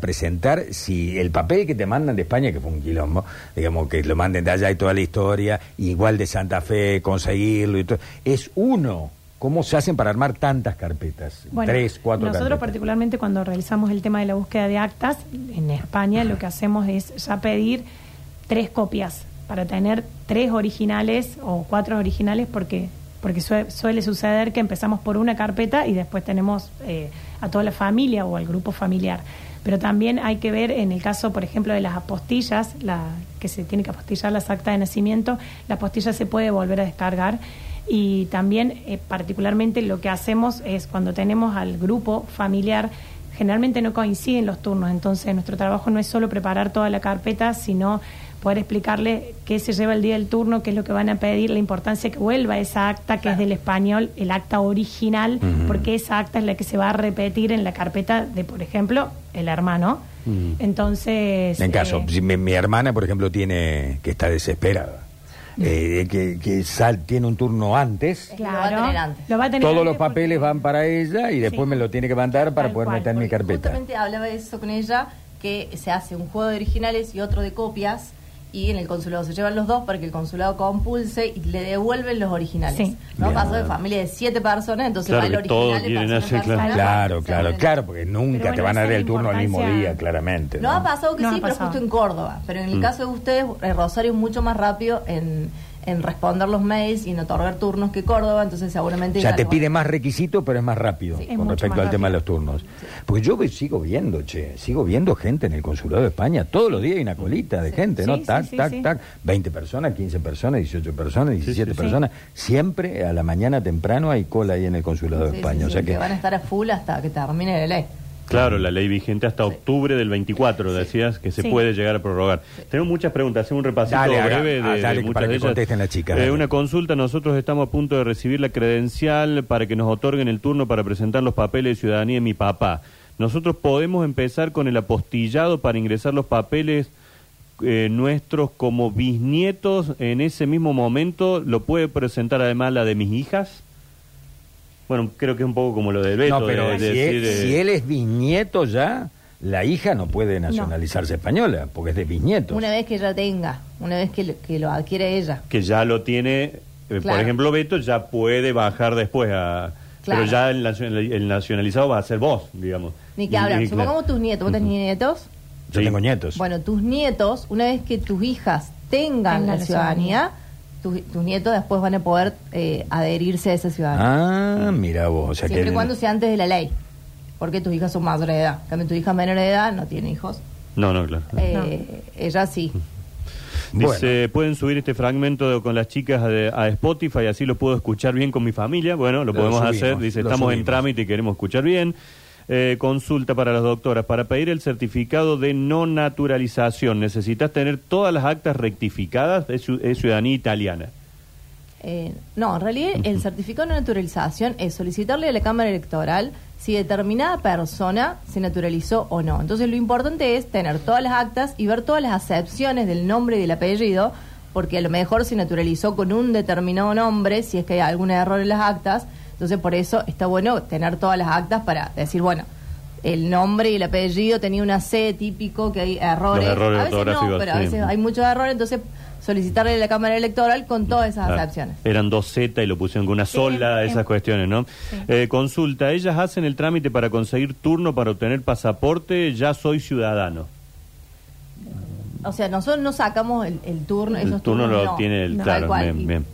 presentar si el papel que te mandan de España, que fue un quilombo, digamos que lo manden de allá y toda la historia, igual de Santa Fe, conseguirlo y todo, es uno. ¿Cómo se hacen para armar tantas carpetas? Bueno, Tres, cuatro Nosotros carpetas. particularmente cuando realizamos el tema de la búsqueda de actas, en España lo que hacemos es ya pedir tres copias para tener tres originales o cuatro originales porque porque sue- suele suceder que empezamos por una carpeta y después tenemos eh, a toda la familia o al grupo familiar. Pero también hay que ver en el caso, por ejemplo, de las apostillas, la, que se tiene que apostillar las actas de nacimiento, la apostilla se puede volver a descargar. Y también eh, particularmente lo que hacemos es cuando tenemos al grupo familiar generalmente no coinciden los turnos entonces nuestro trabajo no es solo preparar toda la carpeta sino poder explicarle qué se lleva el día del turno qué es lo que van a pedir la importancia que vuelva esa acta que es del español el acta original porque esa acta es la que se va a repetir en la carpeta de por ejemplo el hermano. Entonces En caso, eh, si mi, mi hermana, por ejemplo, tiene que está desesperada, eh, que, que sal, tiene un turno antes, que lo va a tener antes. lo va a tener todos antes los papeles porque- van para ella y después Sí. me lo tiene que mandar para Tal poder cual, meter en mi carpeta. Justamente hablaba de eso con ella, que se hace un juego de originales y otro de copias, y en el consulado se llevan los dos para que el consulado compulse y le devuelven los originales. Sí. ¿no? Pasó de familia de siete personas, entonces Claro va el original. todos quieren hacer, claro. Claro, claro, porque nunca te van a dar el turno al mismo día, claramente. No ¿no? ha pasado que No sí, pero pasado. justo en Córdoba. Pero en el Mm. caso de ustedes, eh, Rosario es mucho más rápido en, en responder los mails y en otorgar turnos que Córdoba, entonces seguramente... O sea, ya te pide más requisitos, pero es más rápido Sí, con respecto al tema de los turnos. Porque yo sigo viendo, che, sigo viendo gente en el consulado de España. Todos los días hay una colita de gente, ¿no? Sí, sí, tac, sí, tac, sí. tac. 20 personas, 15 personas, 18 personas, 17 sí, sí. personas. Siempre a la mañana temprano hay cola ahí en el consulado Sí, de sí, España. sí, o sea que. van a estar a full hasta que termine la ley. Claro, la ley vigente hasta octubre del 24, decías que se Sí. puede llegar a prorrogar. Tenemos muchas preguntas, hacemos un repasito Dale, haga- breve de, ah, de dale, muchas para de que ellas. contesten las chicas, Eh, dale. una consulta, nosotros estamos a punto de recibir la credencial para que nos otorguen el turno para presentar los papeles de ciudadanía de mi papá. Nosotros podemos empezar con el apostillado para ingresar los papeles eh, nuestros como bisnietos en ese mismo momento. ¿Lo puede presentar además la de mis hijas? Bueno, creo que es un poco como lo del Beto. no, pero de- si, de él, decir, eh, si él es bisnieto ya, la hija no puede nacionalizarse española, porque es de bisnietos. Una vez que ella tenga, una vez que lo, que lo adquiere ella. que ya lo tiene, eh, por ejemplo, Beto ya puede bajar después a... Claro. Pero ya el, nacional- el nacionalizado va a ser vos, digamos. Ni que hablar. Supongamos tus nietos. ¿Vos tenés nietos? Yo Sí. tengo nietos. Bueno, tus nietos, una vez que tus hijas tengan la ciudadanía, tus, tus nietos después van a poder eh, adherirse a esa ciudadanía. Ah, mira vos. O sea Siempre que y cuando sea antes de la ley. Porque tus hijas son mayores de edad. En cambio, tu hija menor de edad no tiene hijos. No, no, claro. Eh, Ella sí. Dice, pueden subir este fragmento de- con las chicas de- a Spotify, así lo puedo escuchar bien con mi familia. Bueno, lo, Lo podemos subimos, hacer. Dice, estamos en trámite y queremos escuchar bien. Eh, consulta para las doctoras. Para pedir el certificado de no naturalización, ¿necesitas tener todas las actas rectificadas? Es, es ciudadanía italiana. Eh, no, en realidad el certificado de naturalización es solicitarle a la Cámara Electoral si determinada persona se naturalizó o no. Entonces lo importante es tener todas las actas y ver todas las acepciones del nombre y del apellido, porque a lo mejor se naturalizó con un determinado nombre, si es que hay algún error en las actas. Entonces por eso está bueno tener todas las actas para decir, bueno, el nombre y el apellido tenía una C típico, que hay errores. Los errores a veces no, pero sí. a veces hay muchos errores, entonces solicitarle a la Cámara Electoral con todas esas Ah, acepciones. Eran dos Z y lo pusieron con una Sí, sola, em- esas cuestiones, ¿no? Sí. Eh, consulta, ellas hacen el trámite para conseguir turno para obtener pasaporte, ya soy ciudadano. O sea, nosotros no sacamos el, el turno. El esos turno turnos lo no. tiene el, No, claro, bien, Y- bien.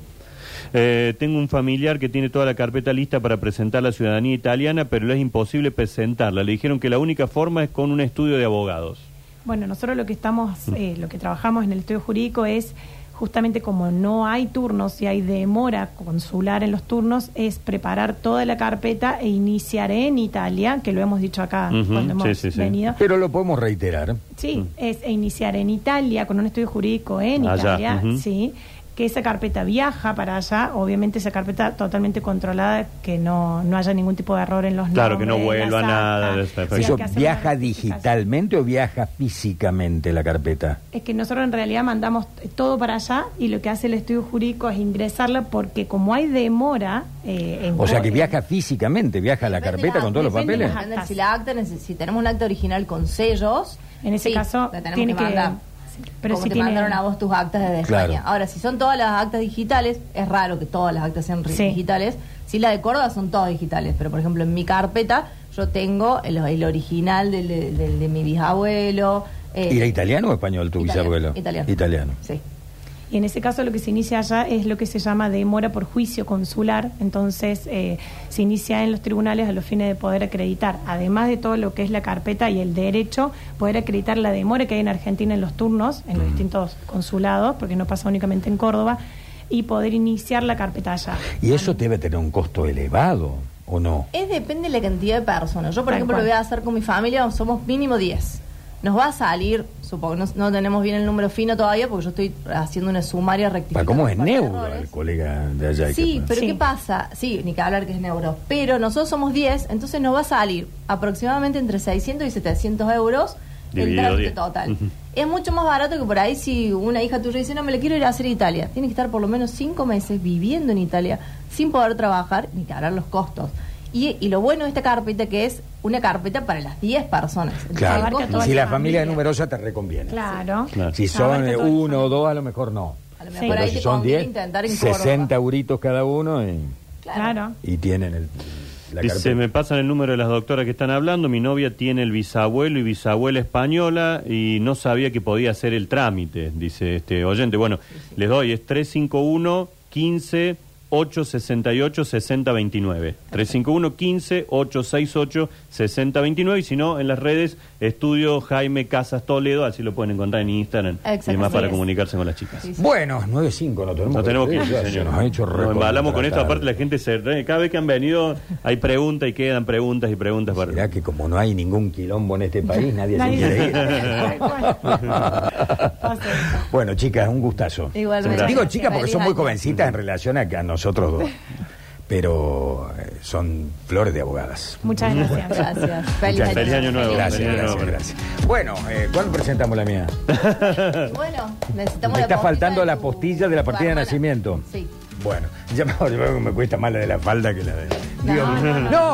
Eh, tengo un familiar que tiene toda la carpeta lista para presentar la ciudadanía italiana, pero le es imposible presentarla. Le dijeron que la única forma es con un estudio de abogados. Bueno, nosotros lo que estamos, eh, lo que trabajamos en el estudio jurídico es justamente como no hay turnos y hay demora consular en los turnos, es preparar toda la carpeta e iniciar en Italia, que lo hemos dicho acá cuando hemos sí, sí, sí. venido. Pero lo podemos reiterar. Sí, es e iniciar en Italia con un estudio jurídico en Allá, Italia, sí. Que esa carpeta viaja para allá, obviamente esa carpeta totalmente controlada, que no, no haya ningún tipo de error en los Claro, que no nombres, en vuelva nada Sí, ¿Eso que viaja digitalmente o viaja físicamente la carpeta? Es que nosotros en realidad mandamos todo para allá y lo que hace el estudio jurídico es ingresarla porque como hay demora eh, en O sea que viaja físicamente, viaja la carpeta la- con todos los papeles. Si la acta, si tenemos un acta original con sellos, En ese sí, caso, la tenemos tiene que que- sí, pero Como si te tiene- mandaron a vos tus actas desde Claro. España. Ahora, si son todas las actas digitales, es raro que todas las actas sean Sí. digitales. Si la de Córdoba son todas digitales, pero por ejemplo en mi carpeta yo tengo el, el original del, del- de mi bisabuelo. eh, ¿Y era italiano o español tu italiano, bisabuelo? Italiano. Italiano. Sí. Y en ese caso lo que se inicia allá es lo que se llama demora por juicio consular, entonces eh, se inicia en los tribunales a los fines de poder acreditar, además de todo lo que es la carpeta y el derecho, poder acreditar la demora que hay en Argentina en los turnos, en los distintos consulados, porque no pasa únicamente en Córdoba, y poder iniciar la carpeta allá. Y eso debe tener un costo elevado, ¿o no? Es depende de la cantidad de personas. Yo, por Tal ejemplo, cual. lo voy a hacer con mi familia, somos mínimo 10. Nos va a salir, supongo, no, no tenemos bien el número fino todavía porque yo estoy haciendo una sumaria Para rectificación. ¿Cómo es neuro errores. el colega de allá? que- Sí, pero Sí. ¿qué pasa? Sí, ni que hablar que es neuro. Pero nosotros somos 10, entonces nos va a salir aproximadamente entre 600 y 700 euros el Dividido trámite 10. total. Ujú. Es mucho más barato que por ahí si una hija tuya dice, no, me la quiero ir a hacer a Italia. Tiene que estar por lo menos 5 meses viviendo en Italia sin poder trabajar ni que hablar los costos. Y, y lo bueno de esta carpeta que es una carpeta para las 10 personas. Entonces, Claro, si la la familia es familia. numerosa te reconviene. Claro. Claro. Si son eh, uno o familia. dos, a lo mejor no. A lo Sí. mejor Pero ahí si te son conviene 10, intentar en 60 Córdoba. euritos cada uno y, Claro. y tienen el, Dice, me pasan el número de las doctoras que están hablando. Mi novia tiene el bisabuelo y bisabuela española y no sabía que podía hacer el trámite, dice este oyente. Bueno, les doy, es 351 15 868 6029. 351 15 868 6029 y si no, en las redes, estudio Jaime Casas Toledo, así lo pueden encontrar en Instagram y Exacto, demás para es. comunicarse con las chicas. Sí, sí. Bueno, 9.5, no tenemos No tenemos que ir, señor. nos ha hecho Nos embalamos con esto, aparte la gente se... re- Cada vez que han venido hay preguntas y quedan preguntas y preguntas para... Será que como no hay ningún quilombo en este país, nadie, Nadie se quiere ir. Bueno, chicas, un gustazo. Igualmente. Digo chicas porque son muy jovencitas en relación a, que a nosotros dos. Pero eh, son flores de abogadas. Muchas gracias. Gracias. Feliz, Muchas Feliz año nuevo. Gracias, Feliz año gracias, nuevo. gracias. Bueno, eh, ¿cuándo presentamos la mía? Bueno, necesitamos Me la está faltando la postilla de la partida de nacimiento. Sí. Bueno, ya me, me cuesta más la de la falda que la de... No, Digo, no, no. no,